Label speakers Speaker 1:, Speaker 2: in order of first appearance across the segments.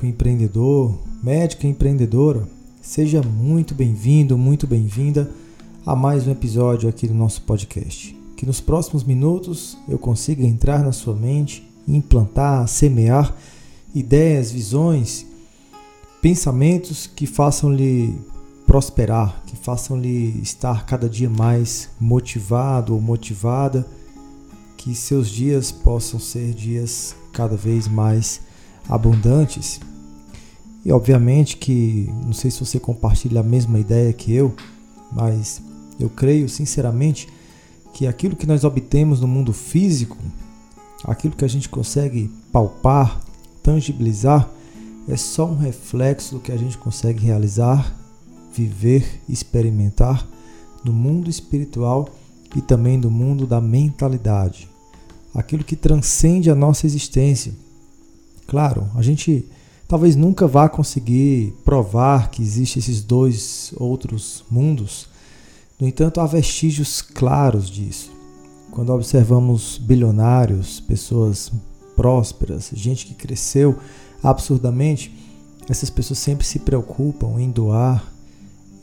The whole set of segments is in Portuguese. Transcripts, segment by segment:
Speaker 1: Médico empreendedor, médica empreendedora, seja muito bem-vindo, muito bem-vinda a mais um episódio aqui do nosso podcast. Que nos próximos minutos eu consiga entrar na sua mente implantar, semear ideias, visões, pensamentos que façam-lhe prosperar, que façam-lhe estar cada dia mais motivado ou motivada, que seus dias possam ser dias cada vez mais abundantes. E obviamente que, não sei se você compartilha a mesma ideia que eu, mas eu creio sinceramente que aquilo que nós obtemos no mundo físico, aquilo que a gente consegue palpar, tangibilizar, é só um reflexo do que a gente consegue realizar, viver, experimentar no mundo espiritual e também no mundo da mentalidade. Aquilo que transcende a nossa existência. Claro, a gente talvez nunca vá conseguir provar que existem esses dois outros mundos. No entanto, há vestígios claros disso. Quando observamos bilionários, pessoas prósperas, gente que cresceu absurdamente, essas pessoas sempre se preocupam em doar,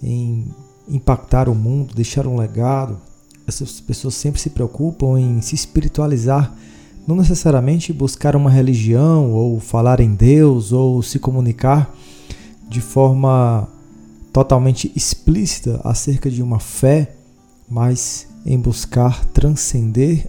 Speaker 1: em impactar o mundo, deixar um legado. Essas pessoas sempre se preocupam em se espiritualizar não necessariamente buscar uma religião ou falar em Deus ou se comunicar de forma totalmente explícita acerca de uma fé, mas em buscar transcender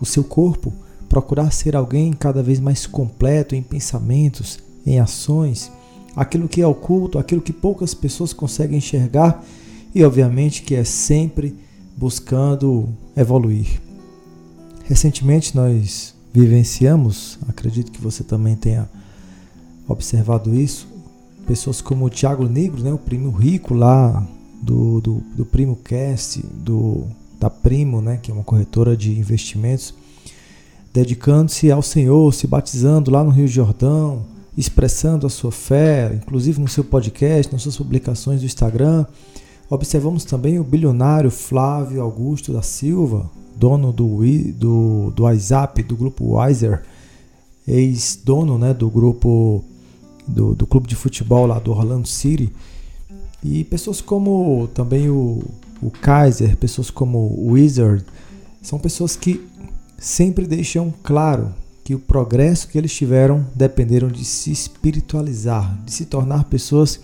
Speaker 1: o seu corpo, procurar ser alguém cada vez mais completo em pensamentos, em ações, aquilo que é oculto, aquilo que poucas pessoas conseguem enxergar e, obviamente, que é sempre buscando evoluir. Recentemente nós vivenciamos, acredito que você também tenha observado isso, pessoas como o Thiago Negro, né, o primo rico lá do, do, do Primo Cast, do, da Primo, né, que é uma corretora de investimentos, dedicando-se ao Senhor, se batizando lá no Rio Jordão, expressando a sua fé, inclusive no seu podcast, nas suas publicações do Instagram. Observamos também o bilionário Flávio Augusto da Silva, dono do, do, do WhatsApp, do grupo Wiser, ex-dono né, do grupo do, do clube de futebol lá do Orlando City. E pessoas como também o, o Kaiser, pessoas como o Wizard, são pessoas que sempre deixam claro que o progresso que eles tiveram dependeram de se espiritualizar, de se tornar pessoas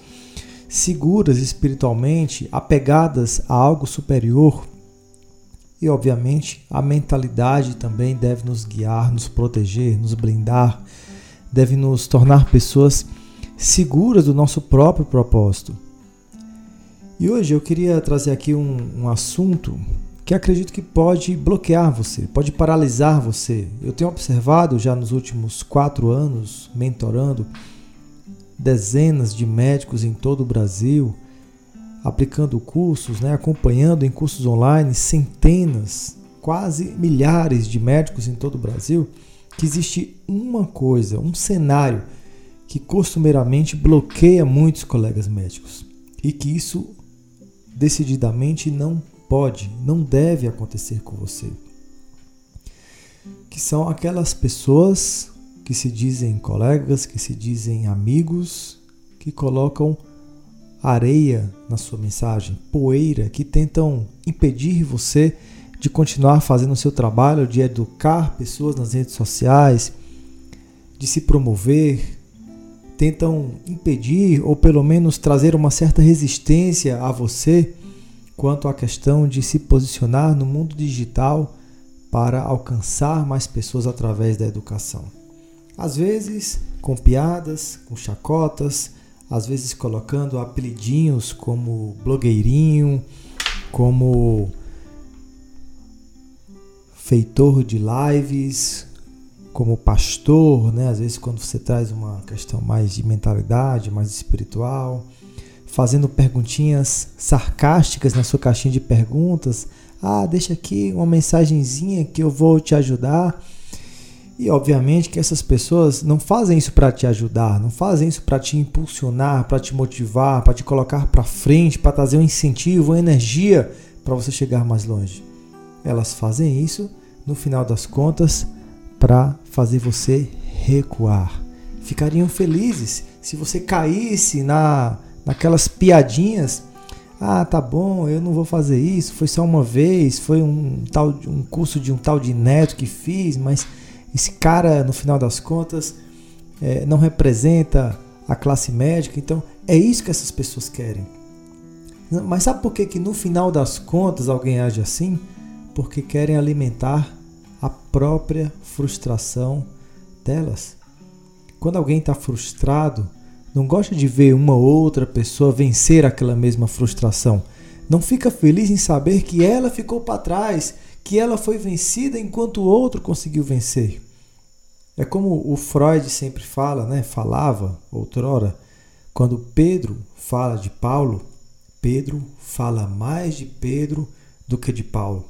Speaker 1: seguras espiritualmente, apegadas a algo superior, e, obviamente, a mentalidade também deve nos guiar, nos proteger, nos blindar, deve nos tornar pessoas seguras do nosso próprio propósito. E hoje eu queria trazer aqui um, um assunto que acredito que pode bloquear você, pode paralisar você. Eu tenho observado já nos últimos quatro anos, mentorando dezenas de médicos em todo o Brasil, aplicando cursos, né, acompanhando em cursos online centenas, quase milhares de médicos em todo o Brasil, que existe uma coisa, um cenário que costumeiramente bloqueia muitos colegas médicos e que isso decididamente não pode, não deve acontecer com você. Que são aquelas pessoas que se dizem colegas, que se dizem amigos, que colocam areia na sua mensagem, poeira que tentam impedir você de continuar fazendo o seu trabalho, de educar pessoas nas redes sociais, de se promover, tentam impedir ou pelo menos trazer uma certa resistência a você quanto à questão de se posicionar no mundo digital para alcançar mais pessoas através da educação. Às vezes com piadas, com chacotas, às vezes colocando apelidinhos como blogueirinho, como feitor de lives, como pastor, né? Às vezes quando você traz uma questão mais de mentalidade, mais espiritual, fazendo perguntinhas sarcásticas na sua caixinha de perguntas. Ah, deixa aqui uma mensagenzinha que eu vou te ajudar. E obviamente que essas pessoas não fazem isso para te ajudar, não fazem isso para te impulsionar, para te motivar, para te colocar para frente, para trazer um incentivo, uma energia para você chegar mais longe. Elas fazem isso, no final das contas, para fazer você recuar. ficariam felizes se você caísse na naquelas piadinhas. Ah, tá bom, eu não vou fazer isso, foi só uma vez, foi um tal um curso de um tal de neto que fiz, mas esse cara, no final das contas, é, não representa a classe médica, então é isso que essas pessoas querem. Mas sabe por que, que no final das contas alguém age assim? Porque querem alimentar a própria frustração delas. Quando alguém está frustrado, não gosta de ver uma outra pessoa vencer aquela mesma frustração. Não fica feliz em saber que ela ficou para trás, que ela foi vencida enquanto o outro conseguiu vencer. É como o Freud sempre fala, né? Falava outrora, quando Pedro fala de Paulo, Pedro fala mais de Pedro do que de Paulo.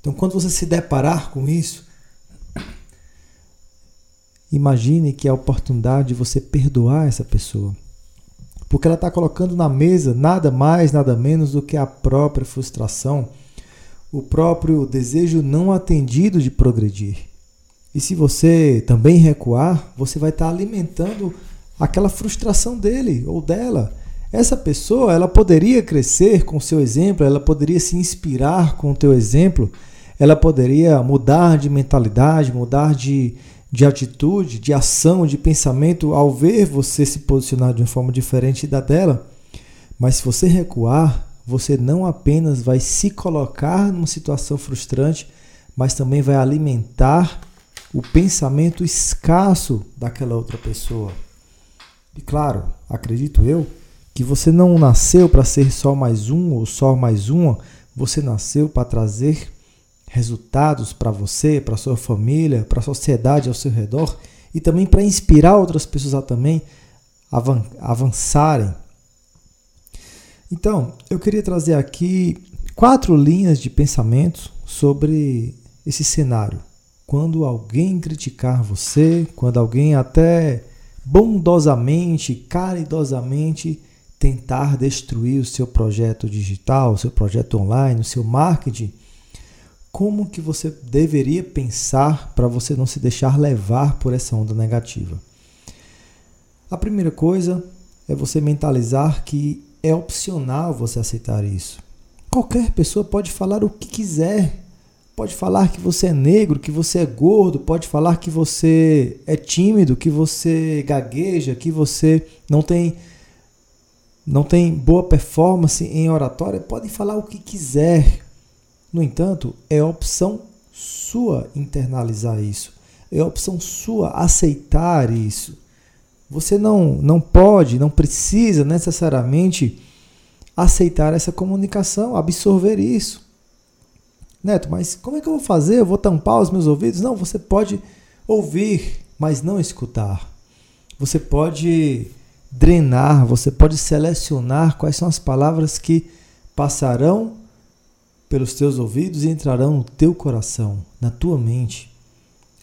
Speaker 1: Então, quando você se deparar com isso, Imagine que é a oportunidade de você perdoar essa pessoa. Porque ela está colocando na mesa nada mais, nada menos do que a própria frustração, o próprio desejo não atendido de progredir. E se você também recuar, você vai estar alimentando aquela frustração dele ou dela. Essa pessoa, ela poderia crescer com o seu exemplo, ela poderia se inspirar com o teu exemplo, ela poderia mudar de mentalidade, mudar de, de atitude, de ação, de pensamento ao ver você se posicionar de uma forma diferente da dela. Mas se você recuar, você não apenas vai se colocar numa situação frustrante, mas também vai alimentar o pensamento escasso daquela outra pessoa. E claro, acredito eu, que você não nasceu para ser só mais um ou só mais uma, você nasceu para trazer resultados para você, para sua família, para a sociedade ao seu redor e também para inspirar outras pessoas a também avançarem. Então, eu queria trazer aqui quatro linhas de pensamento sobre esse cenário. Quando alguém criticar você, quando alguém até bondosamente, caridosamente tentar destruir o seu projeto digital, o seu projeto online, o seu marketing, como que você deveria pensar para você não se deixar levar por essa onda negativa? A primeira coisa é você mentalizar que é opcional você aceitar isso. Qualquer pessoa pode falar o que quiser. Pode falar que você é negro, que você é gordo, pode falar que você é tímido, que você gagueja, que você não tem não tem boa performance em oratória, podem falar o que quiser. No entanto, é opção sua internalizar isso. É opção sua aceitar isso. Você não, não pode, não precisa necessariamente aceitar essa comunicação, absorver isso. Neto, mas como é que eu vou fazer? Eu vou tampar os meus ouvidos? Não, você pode ouvir, mas não escutar. Você pode drenar, você pode selecionar quais são as palavras que passarão pelos teus ouvidos e entrarão no teu coração, na tua mente.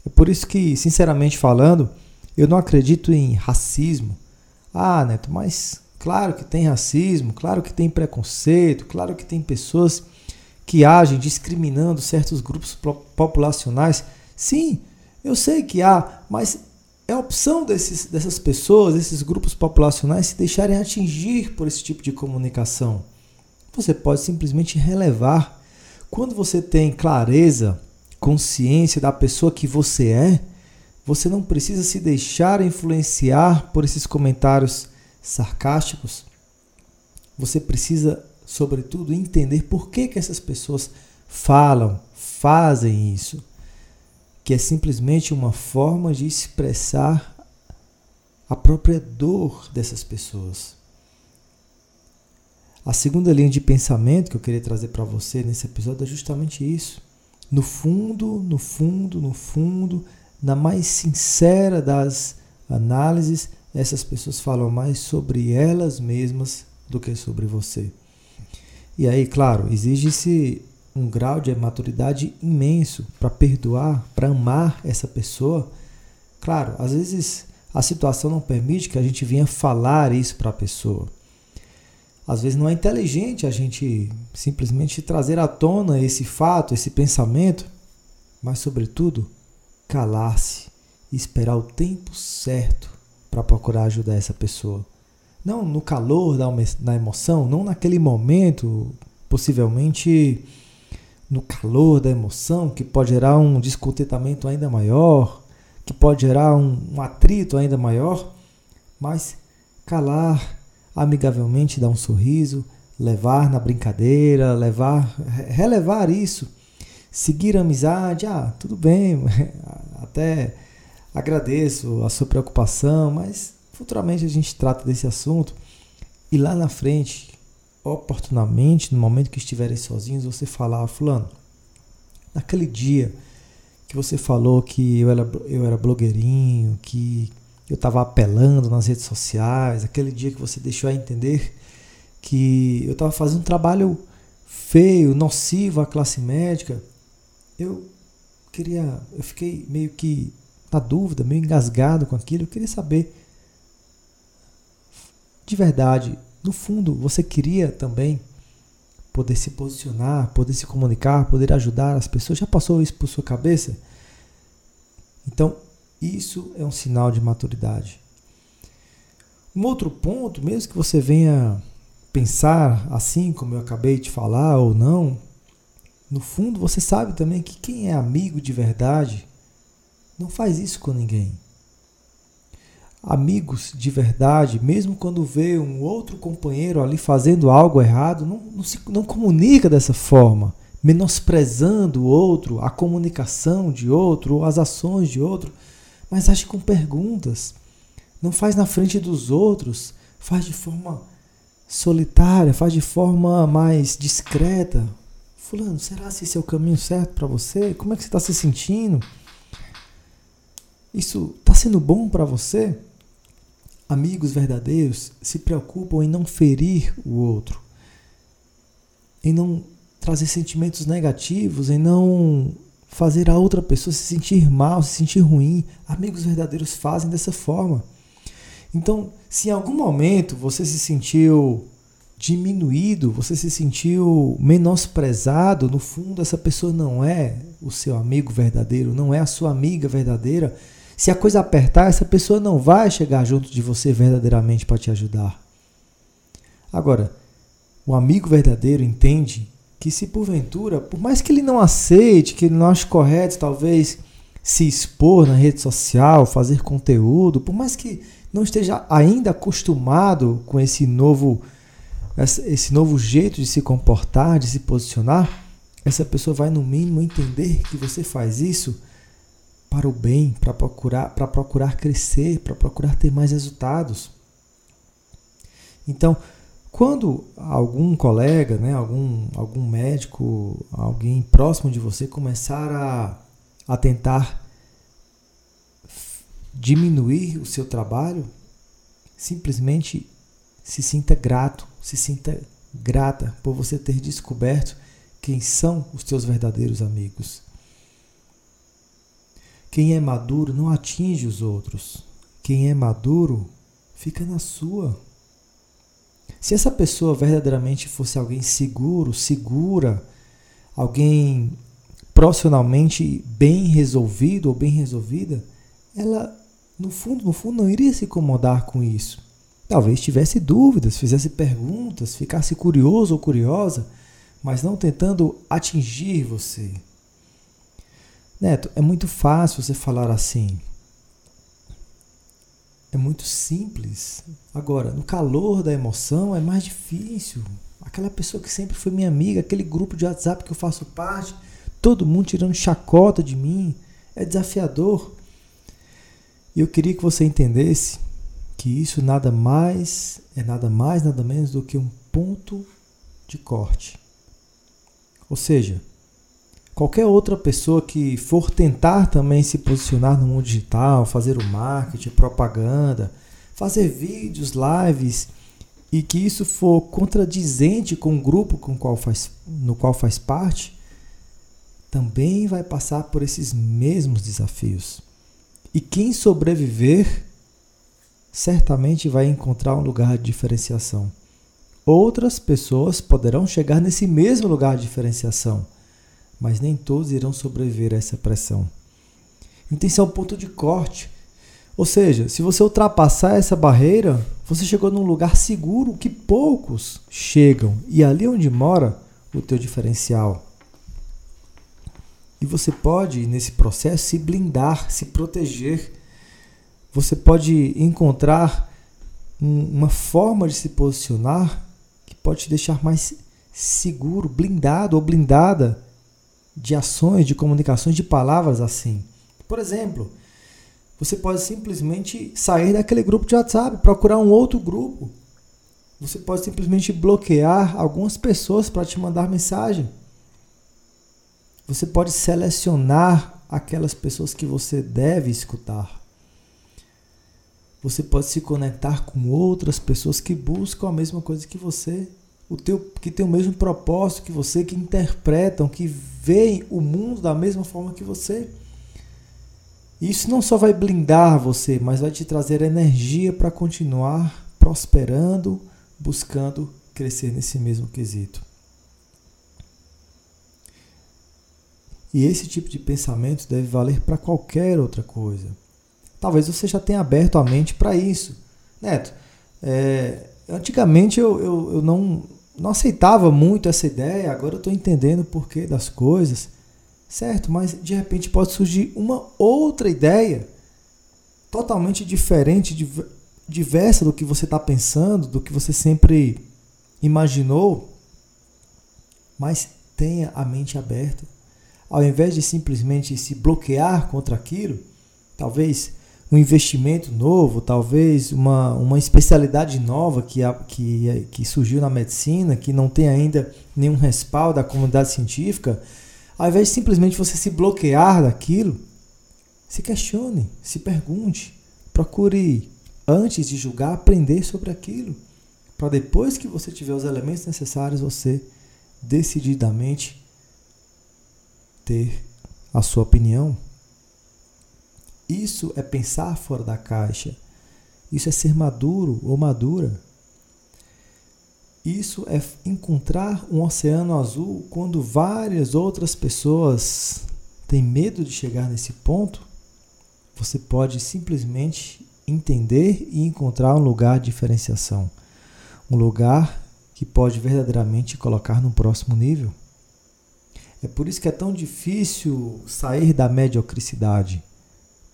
Speaker 1: É por isso que, sinceramente falando, eu não acredito em racismo. Ah, Neto, mas claro que tem racismo, claro que tem preconceito, claro que tem pessoas que agem discriminando certos grupos populacionais. Sim, eu sei que há, mas é opção desses, dessas pessoas, desses grupos populacionais se deixarem atingir por esse tipo de comunicação. Você pode simplesmente relevar. Quando você tem clareza, consciência da pessoa que você é, você não precisa se deixar influenciar por esses comentários sarcásticos. Você precisa, sobretudo, entender por que, que essas pessoas falam, fazem isso. Que é simplesmente uma forma de expressar a própria dor dessas pessoas. A segunda linha de pensamento que eu queria trazer para você nesse episódio é justamente isso. No fundo, no fundo, no fundo, na mais sincera das análises, essas pessoas falam mais sobre elas mesmas do que sobre você. E aí, claro, exige-se um grau de maturidade imenso para perdoar, para amar essa pessoa. Claro, às vezes a situação não permite que a gente venha falar isso para a pessoa. Às vezes não é inteligente a gente simplesmente trazer à tona esse fato, esse pensamento, mas, sobretudo, calar-se e esperar o tempo certo para procurar ajudar essa pessoa. Não no calor da emoção, não naquele momento, possivelmente no calor da emoção, que pode gerar um descontentamento ainda maior, que pode gerar um, um atrito ainda maior, mas calar amigavelmente, dar um sorriso, levar na brincadeira, levar, relevar isso, seguir a amizade, ah, tudo bem, até agradeço a sua preocupação, mas futuramente a gente trata desse assunto. E lá na frente, oportunamente, no momento que estiverem sozinhos, você falar, ah, fulano, naquele dia que você falou que eu era, eu era blogueirinho, que eu estava apelando nas redes sociais, aquele dia que você deixou a entender que eu estava fazendo um trabalho feio, nocivo à classe médica, eu queria, eu fiquei meio que na dúvida, meio engasgado com aquilo, eu queria saber de verdade, no fundo, você queria também poder se posicionar, poder se comunicar, poder ajudar as pessoas. Já passou isso por sua cabeça? Então, isso é um sinal de maturidade. Um outro ponto, mesmo que você venha pensar assim como eu acabei de falar ou não, no fundo você sabe também que quem é amigo de verdade não faz isso com ninguém. Amigos de verdade, mesmo quando vê um outro companheiro ali fazendo algo errado, não, não, se, não comunica dessa forma, menosprezando o outro, a comunicação de outro, ou as ações de outro, mas age com perguntas. Não faz na frente dos outros, faz de forma solitária, faz de forma mais discreta. Fulano, será que esse é o caminho certo para você? Como é que você está se sentindo? Isso está sendo bom para você? Amigos verdadeiros se preocupam em não ferir o outro, em não trazer sentimentos negativos, em não fazer a outra pessoa se sentir mal, se sentir ruim. Amigos verdadeiros fazem dessa forma. Então, se em algum momento você se sentiu diminuído, você se sentiu menosprezado, no fundo essa pessoa não é o seu amigo verdadeiro, não é a sua amiga verdadeira. Se a coisa apertar, essa pessoa não vai chegar junto de você verdadeiramente para te ajudar. Agora, o amigo verdadeiro entende que se porventura, por mais que ele não aceite, que ele não ache correto, talvez se expor na rede social, fazer conteúdo, por mais que não esteja ainda acostumado com esse novo esse novo jeito de se comportar, de se posicionar, essa pessoa vai no mínimo entender que você faz isso para o bem, para procurar, para procurar crescer, para procurar ter mais resultados. Então, quando algum colega, né, algum, algum médico, alguém próximo de você começar a, a tentar diminuir o seu trabalho, simplesmente se sinta grato, se sinta grata por você ter descoberto quem são os teus verdadeiros amigos. Quem é maduro não atinge os outros. Quem é maduro fica na sua. Se essa pessoa verdadeiramente fosse alguém seguro, segura, alguém profissionalmente bem resolvido ou bem resolvida, ela no fundo, no fundo, não iria se incomodar com isso. Talvez tivesse dúvidas, fizesse perguntas, ficasse curioso ou curiosa, mas não tentando atingir você. Neto, é muito fácil você falar assim. É muito simples. Agora, no calor da emoção é mais difícil. Aquela pessoa que sempre foi minha amiga, aquele grupo de WhatsApp que eu faço parte, todo mundo tirando chacota de mim, é desafiador. E eu queria que você entendesse que isso nada mais é nada mais, nada menos do que um ponto de corte. Ou seja, qualquer outra pessoa que for tentar também se posicionar no mundo digital, fazer o marketing, propaganda, fazer vídeos, lives e que isso for contradizente com o grupo com qual faz, no qual faz parte, também vai passar por esses mesmos desafios. E quem sobreviver certamente vai encontrar um lugar de diferenciação. Outras pessoas poderão chegar nesse mesmo lugar de diferenciação, mas nem todos irão sobreviver a essa pressão. Então esse é o ponto de corte. Ou seja, se você ultrapassar essa barreira, você chegou num lugar seguro que poucos chegam. E ali onde mora o teu diferencial. E você pode, nesse processo, se blindar, se proteger. Você pode encontrar uma forma de se posicionar que pode te deixar mais seguro, blindado ou blindada de ações, de comunicações, de palavras assim. Por exemplo, você pode simplesmente sair daquele grupo de WhatsApp, procurar um outro grupo. Você pode simplesmente bloquear algumas pessoas para te mandar mensagem. Você pode selecionar aquelas pessoas que você deve escutar. Você pode se conectar com outras pessoas que buscam a mesma coisa que você, o teu, que tem o mesmo propósito que você, que interpretam, que veem o mundo da mesma forma que você. Isso não só vai blindar você, mas vai te trazer energia para continuar prosperando, buscando crescer nesse mesmo quesito. E esse tipo de pensamento deve valer para qualquer outra coisa. Talvez você já tenha aberto a mente para isso. Neto, é, antigamente eu, eu, eu não, não aceitava muito essa ideia, agora eu estou entendendo o porquê das coisas. Certo, mas de repente pode surgir uma outra ideia totalmente diferente, diversa do que você está pensando, do que você sempre imaginou. Mas tenha a mente aberta. Ao invés de simplesmente se bloquear contra aquilo, talvez um investimento novo, talvez uma, uma especialidade nova que, que, que surgiu na medicina, que não tem ainda nenhum respaldo da comunidade científica, ao invés de simplesmente você se bloquear daquilo, se questione, se pergunte, procure, antes de julgar, aprender sobre aquilo. Para depois que você tiver os elementos necessários, você decididamente ter a sua opinião. Isso é pensar fora da caixa. Isso é ser maduro ou madura. Isso é encontrar um oceano azul quando várias outras pessoas têm medo de chegar nesse ponto. Você pode simplesmente entender e encontrar um lugar de diferenciação, um lugar que pode verdadeiramente colocar no próximo nível. É por isso que é tão difícil sair da mediocridade,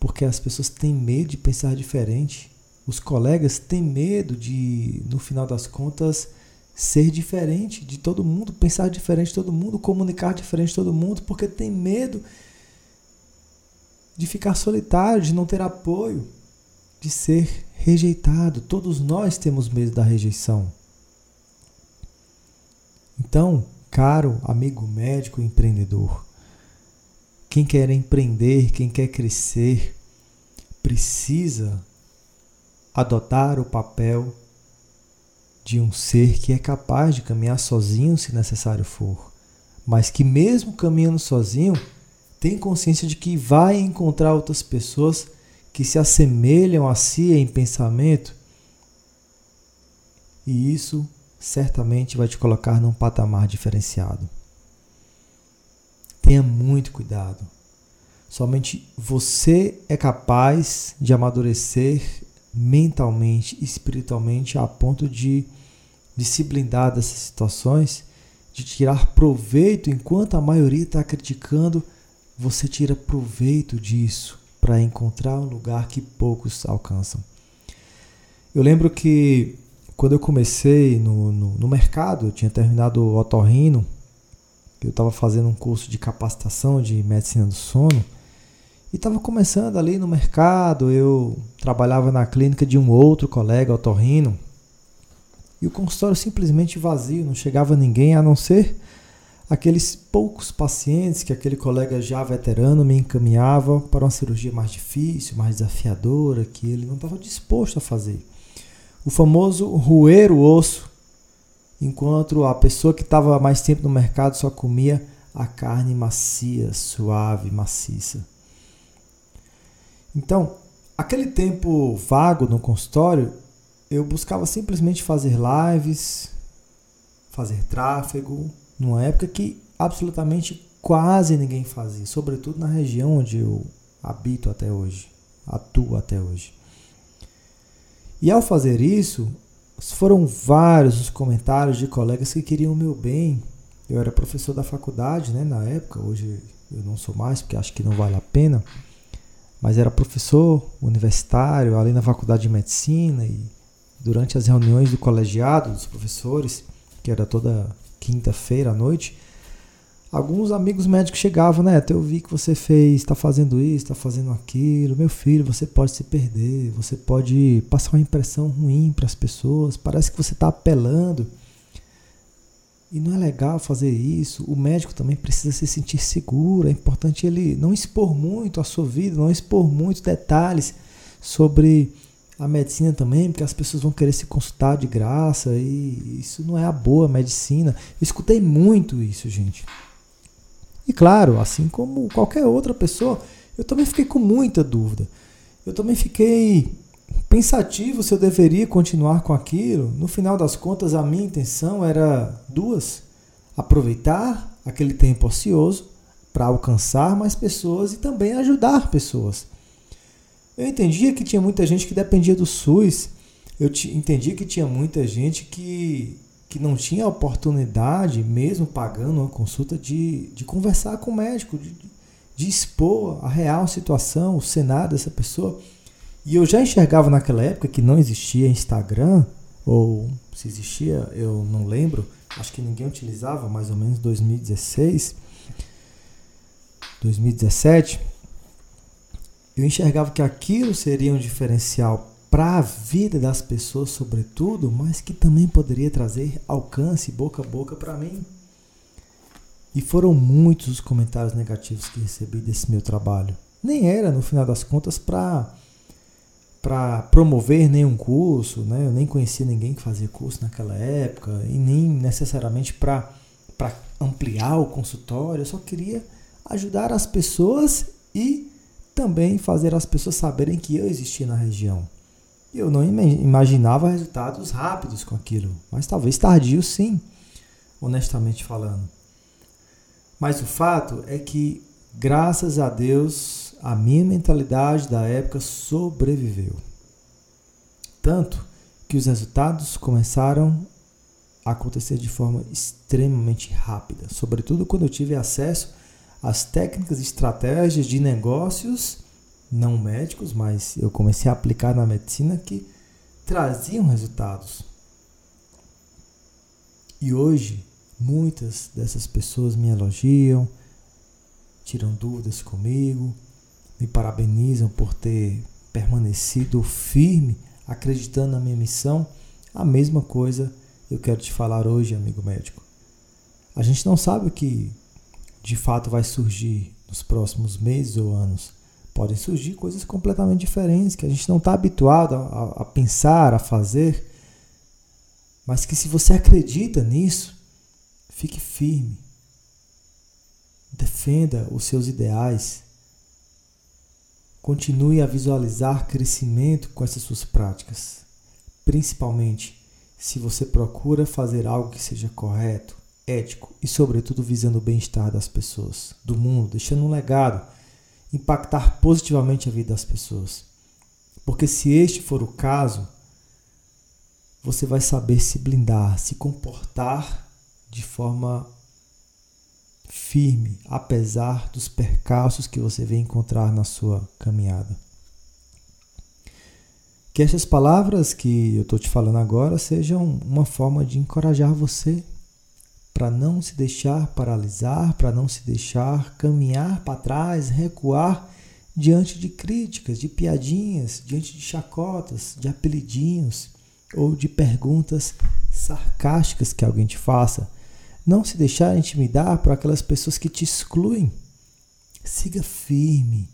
Speaker 1: porque as pessoas têm medo de pensar diferente. Os colegas têm medo de, no final das contas, ser diferente de todo mundo, pensar diferente de todo mundo, comunicar diferente de todo mundo, porque tem medo de ficar solitário, de não ter apoio, de ser rejeitado. Todos nós temos medo da rejeição. Então, caro amigo médico empreendedor, quem quer empreender, quem quer crescer, precisa adotar o papel de um ser que é capaz de caminhar sozinho se necessário for, mas que, mesmo caminhando sozinho, tem consciência de que vai encontrar outras pessoas que se assemelham a si em pensamento, e isso certamente vai te colocar num patamar diferenciado. Tenha muito cuidado. Somente você é capaz de amadurecer mentalmente, espiritualmente, a ponto de, de se blindar dessas situações, de tirar proveito, enquanto a maioria está criticando, você tira proveito disso para encontrar um lugar que poucos alcançam. Eu lembro que quando eu comecei no, no, no mercado, eu tinha terminado o otorrino, eu estava fazendo um curso de capacitação de medicina do sono, e estava começando ali no mercado, eu trabalhava na clínica de um outro colega, otorrino, e o consultório simplesmente vazio, não chegava ninguém a não ser aqueles poucos pacientes que aquele colega já veterano me encaminhava para uma cirurgia mais difícil, mais desafiadora, que ele não estava disposto a fazer. O famoso roer o osso, enquanto a pessoa que estava mais tempo no mercado só comia a carne macia, suave, maciça. Então, aquele tempo vago no consultório, eu buscava simplesmente fazer lives, fazer tráfego, numa época que absolutamente quase ninguém fazia, sobretudo na região onde eu, habito até hoje, atuo até hoje. E ao fazer isso, foram vários os comentários de colegas que queriam o meu bem. Eu era professor da faculdade, né, na época, hoje eu não sou mais porque acho que não vale a pena, mas era professor universitário ali na faculdade de medicina e durante as reuniões do colegiado dos professores, que era toda quinta-feira à noite, alguns amigos médicos chegavam, né? Eu vi que você fez, está fazendo isso, está fazendo aquilo. Meu filho, você pode se perder, você pode passar uma impressão ruim para as pessoas. Parece que você está apelando. E não é legal fazer isso. O médico também precisa se sentir seguro. É importante ele não expor muito a sua vida, não expor muitos detalhes sobre a medicina também, porque as pessoas vão querer se consultar de graça e isso não é a boa medicina. Eu escutei muito isso, gente. E claro, assim como qualquer outra pessoa, eu também fiquei com muita dúvida. Eu também fiquei pensativo se eu deveria continuar com aquilo. No final das contas, a minha intenção era duas: aproveitar aquele tempo ocioso para alcançar mais pessoas e também ajudar pessoas. Eu entendia que tinha muita gente que dependia do SUS. Eu entendia que tinha muita gente que que não tinha oportunidade, mesmo pagando uma consulta, de, de conversar com o médico, de, de expor a real situação, o cenário dessa pessoa. E eu já enxergava naquela época que não existia Instagram, ou se existia, eu não lembro, acho que ninguém utilizava, mais ou menos 2016, 2017. Eu enxergava que aquilo seria um diferencial para a vida das pessoas, sobretudo, mas que também poderia trazer alcance boca a boca para mim. E foram muitos os comentários negativos que recebi desse meu trabalho. Nem era, no final das contas, para para promover nenhum curso, né? Eu nem conhecia ninguém que fazia curso naquela época e nem necessariamente para para ampliar o consultório. Eu só queria ajudar as pessoas e também fazer as pessoas saberem que eu existia na região. Eu não imaginava resultados rápidos com aquilo, mas talvez tardio sim, honestamente falando. Mas o fato é que, graças a Deus, a minha mentalidade da época sobreviveu. Tanto que os resultados começaram a acontecer de forma extremamente rápida, sobretudo quando eu tive acesso às técnicas e estratégias de negócios não médicos, mas eu comecei a aplicar na medicina que traziam resultados. E hoje, muitas dessas pessoas me elogiam, tiram dúvidas comigo, me parabenizam por ter permanecido firme, acreditando na minha missão. A mesma coisa eu quero te falar hoje, amigo médico. A gente não sabe o que de fato vai surgir nos próximos meses ou anos podem surgir coisas completamente diferentes que a gente não está habituado a, a, pensar, a fazer, mas que se você acredita nisso, fique firme, defenda os seus ideais, continue a visualizar crescimento com essas suas práticas, principalmente se você procura fazer algo que seja correto, ético e, sobretudo, visando o bem-estar das pessoas, do mundo, deixando um legado impactar positivamente a vida das pessoas. Porque se este for o caso, você vai saber se blindar, se comportar de forma firme, apesar dos percalços que você vem encontrar na sua caminhada. Que essas palavras que eu estou te falando agora sejam uma forma de encorajar você para não se deixar paralisar, para não se deixar caminhar para trás, recuar diante de críticas, de piadinhas, diante de chacotas, de apelidinhos ou de perguntas sarcásticas que alguém te faça. Não se deixar intimidar por aquelas pessoas que te excluem. Siga firme.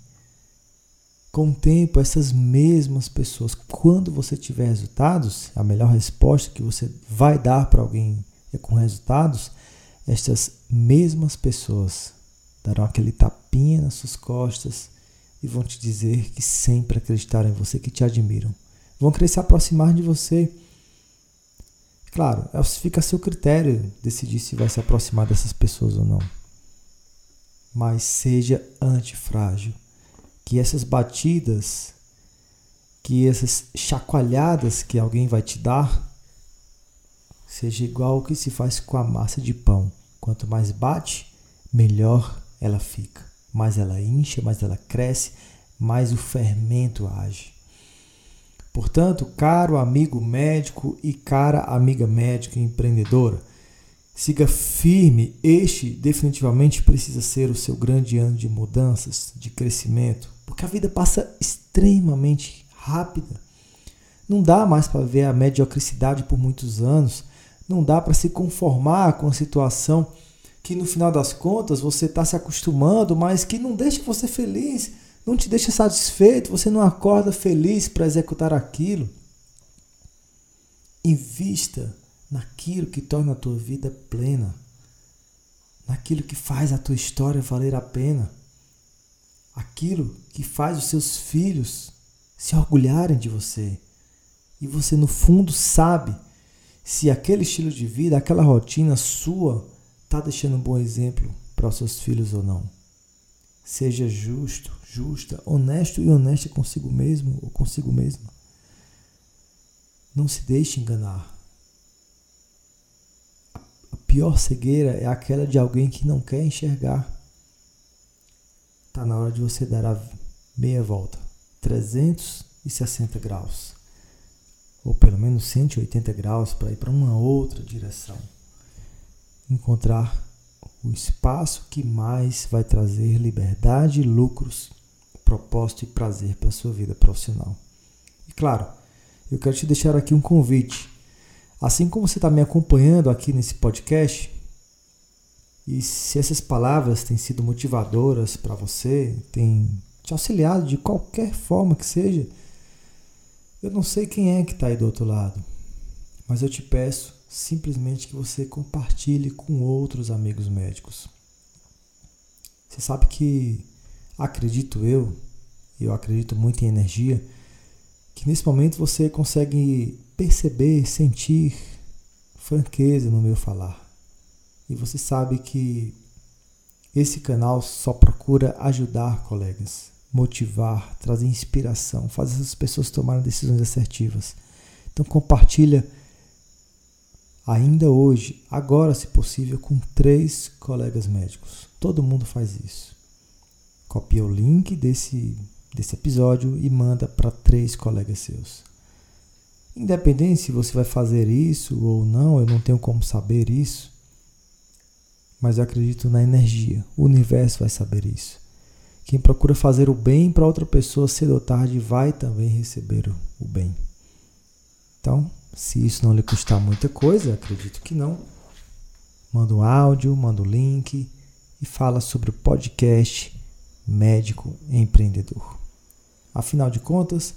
Speaker 1: Com o tempo, essas mesmas pessoas, quando você tiver resultados, a melhor resposta que você vai dar para alguém é com resultados, estas mesmas pessoas darão aquele tapinha nas suas costas e vão te dizer que sempre acreditaram em você, que te admiram. Vão querer se aproximar de você. Claro, é fica a seu critério decidir se vai se aproximar dessas pessoas ou não. Mas seja antifrágil. que essas batidas, que essas chacoalhadas que alguém vai te dar, seja igual o que se faz com a massa de pão. Quanto mais bate, melhor ela fica. Mais ela incha, mais ela cresce, mais o fermento age. Portanto, caro amigo médico e cara amiga médica e empreendedora, siga firme. Este definitivamente precisa ser o seu grande ano de mudanças, de crescimento, porque a vida passa extremamente rápida. Não dá mais para ver a mediocridade por muitos anos. Não dá para se conformar com a situação que no final das contas você está se acostumando, mas que não deixa você feliz, não te deixa satisfeito, você não acorda feliz para executar aquilo. Invista naquilo que torna a tua vida plena, naquilo que faz a tua história valer a pena, aquilo que faz os seus filhos se orgulharem de você. E você, no fundo, sabe se aquele estilo de vida, aquela rotina sua, está deixando um bom exemplo para os seus filhos ou não. Seja justo, justa, honesto e honesta consigo mesmo ou consigo mesma. Não se deixe enganar. A pior cegueira é aquela de alguém que não quer enxergar. Está na hora de você dar a meia volta, 360 graus, ou pelo menos 180 graus para ir para uma outra direção encontrar o espaço que mais vai trazer liberdade, lucros, propósito e prazer para a sua vida profissional. E claro, eu quero te deixar aqui um convite. Assim como você está me acompanhando aqui nesse podcast, e se essas palavras têm sido motivadoras para você, têm te auxiliado de qualquer forma que seja, eu não sei quem é que está aí do outro lado, mas eu te peço simplesmente que você compartilhe com outros amigos médicos. Você sabe que acredito eu, e eu acredito muito em energia, que nesse momento você consegue perceber, sentir franqueza no meu falar. E você sabe que esse canal só procura ajudar colegas, motivar, trazer inspiração, fazer as pessoas tomarem decisões assertivas. Então compartilha ainda hoje, agora se possível, com três colegas médicos. Todo mundo faz isso. Copia o link desse, desse episódio e manda para três colegas seus. Independente se você vai fazer isso ou não, eu não tenho como saber isso. Mas eu acredito na energia. O universo vai saber isso. Quem procura fazer o bem para outra pessoa cedo ou tarde vai também receber o bem. Então, se isso não lhe custar muita coisa, acredito que não, manda um áudio, manda um link e fala sobre o podcast Médico Empreendedor. Afinal de contas,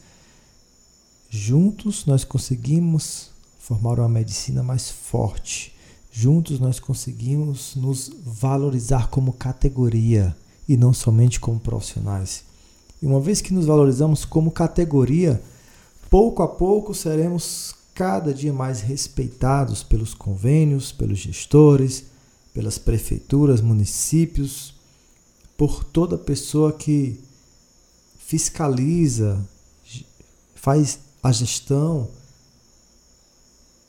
Speaker 1: juntos nós conseguimos formar uma medicina mais forte. Juntos nós conseguimos nos valorizar como categoria e não somente como profissionais. E uma vez que nos valorizamos como categoria, pouco a pouco seremos cada dia mais respeitados pelos convênios, pelos gestores, pelas prefeituras, municípios, por toda pessoa que fiscaliza, faz a gestão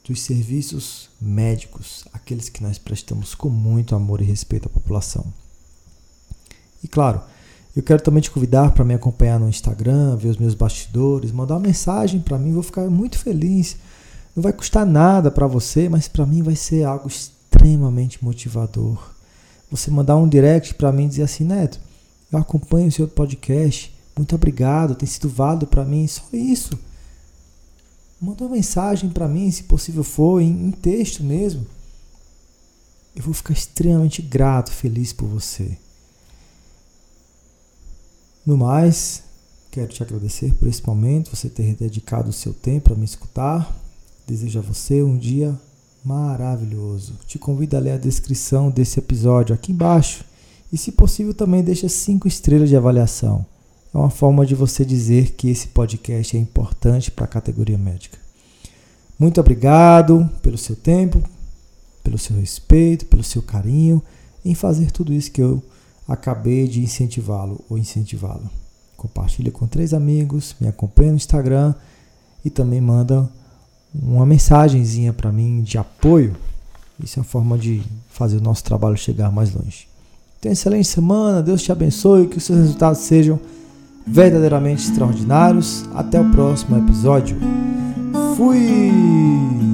Speaker 1: dos serviços médicos, aqueles que nós prestamos com muito amor e respeito à população. E claro, eu quero também te convidar para me acompanhar no Instagram, ver os meus bastidores, mandar uma mensagem para mim, vou ficar muito feliz não vai custar nada para você, mas para mim vai ser algo extremamente motivador. Você mandar um direct para mim e dizer assim, Neto, eu acompanho o seu podcast, muito obrigado, tem sido válido para mim, só isso. Manda uma mensagem para mim, se possível for, em, em texto mesmo. Eu vou ficar extremamente grato, feliz por você. No mais, quero te agradecer por esse momento, você ter dedicado o seu tempo para me escutar. Desejo a você um dia maravilhoso. Te convido a ler a descrição desse episódio aqui embaixo e, se possível, também deixa cinco estrelas de avaliação. É uma forma de você dizer que esse podcast é importante para a categoria médica. Muito obrigado pelo seu tempo, pelo seu respeito, pelo seu carinho em fazer tudo isso que eu acabei de incentivá-lo ou incentivá-la. Compartilha com três amigos, me acompanha no Instagram e também manda uma mensagenzinha para mim de apoio. Isso é uma forma de fazer o nosso trabalho chegar mais longe. Tenha uma excelente semana, Deus te abençoe, que os seus resultados sejam verdadeiramente extraordinários. Até o próximo episódio. Fui!